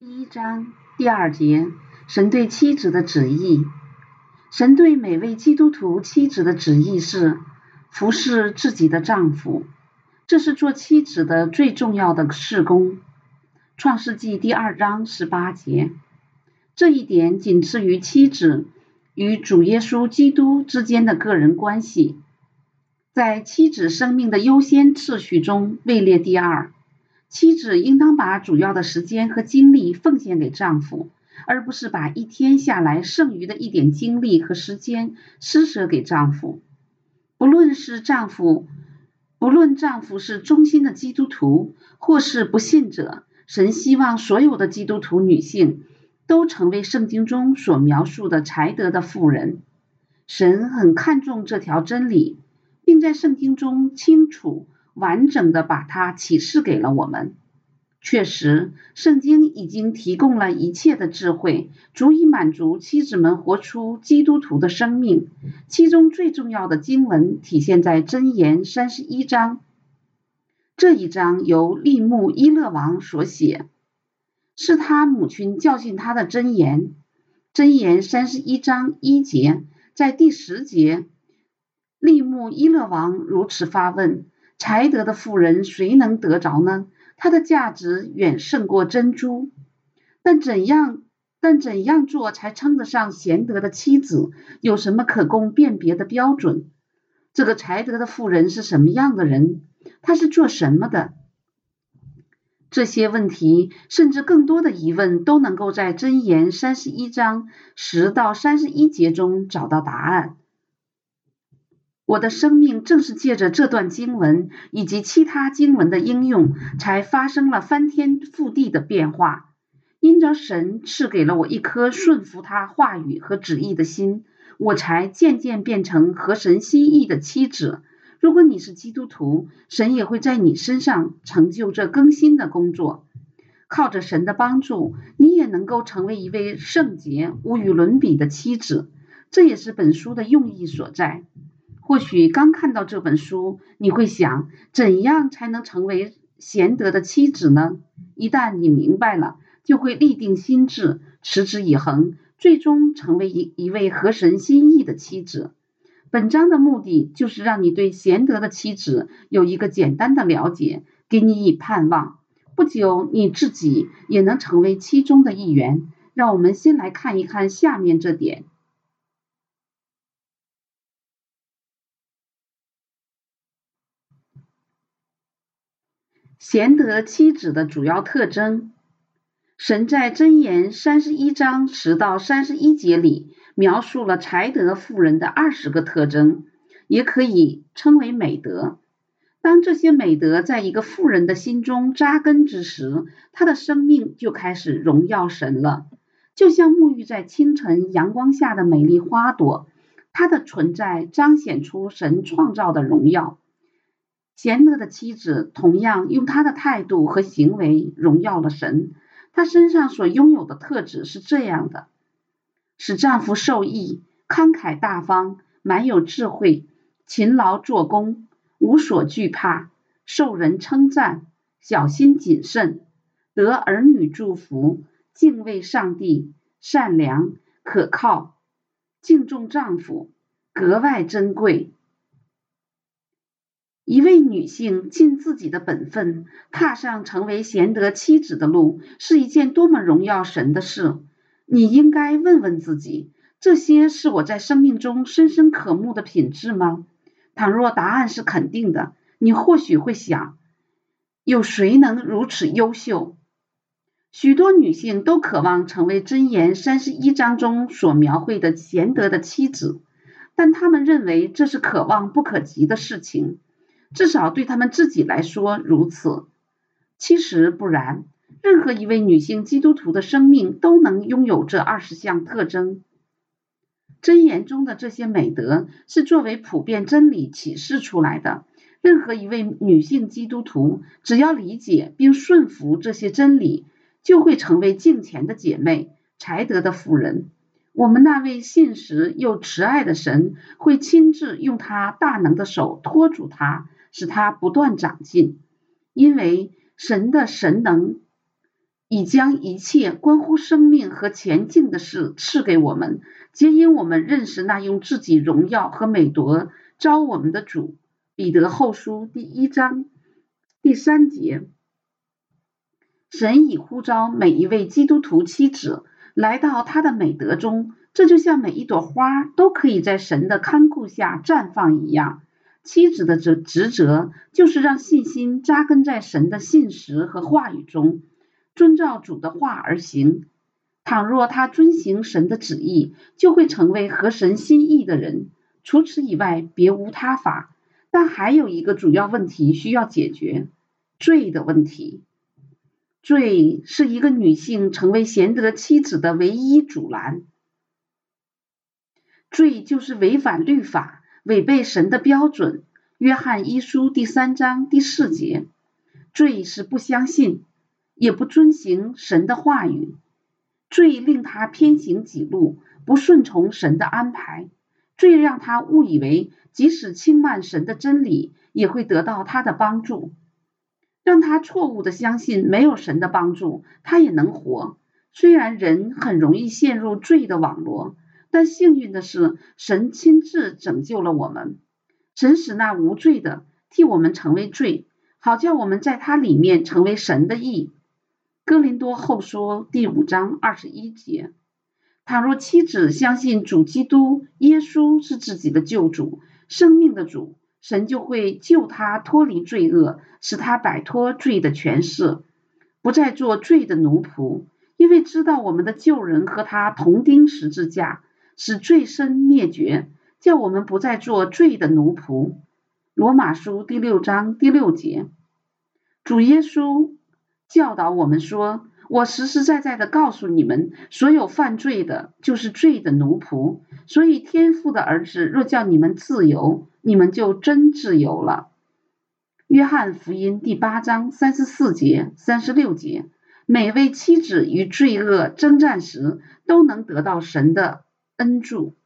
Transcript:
第一章第二节，神对妻子的旨意。神对每位基督徒妻子的旨意是服侍自己的丈夫，这是做妻子的最重要的事工。创世纪第二章十八节，这一点仅次于妻子与主耶稣基督之间的个人关系，在妻子生命的优先次序中位列第二。妻子应当把主要的时间和精力奉献给丈夫，而不是把一天下来剩余的一点精力和时间施舍给丈夫。不论是丈夫，不论丈夫是忠心的基督徒或是不信者，神希望所有的基督徒女性都成为圣经中所描述的才德的妇人。神很看重这条真理，并在圣经中清楚。完整的把它启示给了我们。确实，圣经已经提供了一切的智慧，足以满足妻子们活出基督徒的生命。其中最重要的经文体现在箴言三十一章。这一章由利木伊勒王所写，是他母亲教训他的箴言。箴言三十一章一节，在第十节，利木伊勒王如此发问。才德的妇人，谁能得着呢？她的价值远胜过珍珠。但怎样，但怎样做才称得上贤德的妻子？有什么可供辨别的标准？这个才德的妇人是什么样的人？她是做什么的？这些问题，甚至更多的疑问，都能够在箴言三十一章十到三十一节中找到答案。我的生命正是借着这段经文以及其他经文的应用，才发生了翻天覆地的变化。因着神赐给了我一颗顺服他话语和旨意的心，我才渐渐变成合神心意的妻子。如果你是基督徒，神也会在你身上成就这更新的工作。靠着神的帮助，你也能够成为一位圣洁、无与伦比的妻子。这也是本书的用意所在。或许刚看到这本书，你会想，怎样才能成为贤德的妻子呢？一旦你明白了，就会立定心志，持之以恒，最终成为一一位合神心意的妻子。本章的目的就是让你对贤德的妻子有一个简单的了解，给你以盼望。不久，你自己也能成为其中的一员。让我们先来看一看下面这点。贤德妻子的主要特征，神在箴言三十一章十到三十一节里描述了才德妇人的二十个特征，也可以称为美德。当这些美德在一个妇人的心中扎根之时，她的生命就开始荣耀神了，就像沐浴在清晨阳光下的美丽花朵，她的存在彰显出神创造的荣耀。贤德的妻子同样用她的态度和行为荣耀了神。她身上所拥有的特质是这样的：使丈夫受益，慷慨大方，满有智慧，勤劳做工，无所惧怕，受人称赞，小心谨慎，得儿女祝福，敬畏上帝，善良可靠，敬重丈夫，格外珍贵。一位女性尽自己的本分，踏上成为贤德妻子的路，是一件多么荣耀神的事！你应该问问自己：这些是我在生命中深深渴慕的品质吗？倘若答案是肯定的，你或许会想：有谁能如此优秀？许多女性都渴望成为箴言三十一章中所描绘的贤德的妻子，但她们认为这是可望不可及的事情。至少对他们自己来说如此。其实不然，任何一位女性基督徒的生命都能拥有这二十项特征。箴言中的这些美德是作为普遍真理启示出来的。任何一位女性基督徒只要理解并顺服这些真理，就会成为敬虔的姐妹、才德的妇人。我们那位信实又慈爱的神会亲自用他大能的手托住他。使他不断长进，因为神的神能已将一切关乎生命和前进的事赐给我们，皆因我们认识那用自己荣耀和美德招我们的主。彼得后书第一章第三节，神已呼召每一位基督徒妻子来到他的美德中，这就像每一朵花都可以在神的看顾下绽放一样。妻子的职职责就是让信心扎根在神的信实和话语中。遵照主的话而行。倘若他遵行神的旨意，就会成为合神心意的人。除此以外，别无他法。但还有一个主要问题需要解决：罪的问题。罪是一个女性成为贤德妻子的唯一阻拦。罪就是违反律法，违背神的标准。约翰一书第三章第四节。罪是不相信。也不遵行神的话语，罪令他偏行己路，不顺从神的安排；罪让他误以为即使轻慢神的真理，也会得到他的帮助，让他错误的相信没有神的帮助，他也能活。虽然人很容易陷入罪的网络，但幸运的是，神亲自拯救了我们。神使那无罪的替我们成为罪，好叫我们在他里面成为神的义。哥林多后书第五章二十一节：倘若妻子相信主基督耶稣是自己的救主、生命的主，神就会救他脱离罪恶，使他摆脱罪的权势，不再做罪的奴仆。因为知道我们的救人和他同钉十字架，使罪身灭绝，叫我们不再做罪的奴仆。罗马书第六章第六节：主耶稣。教导我们说：“我实实在在的告诉你们，所有犯罪的，就是罪的奴仆。所以天父的儿子若叫你们自由，你们就真自由了。”约翰福音第八章三十四节、三十六节。每位妻子与罪恶征战时，都能得到神的恩助。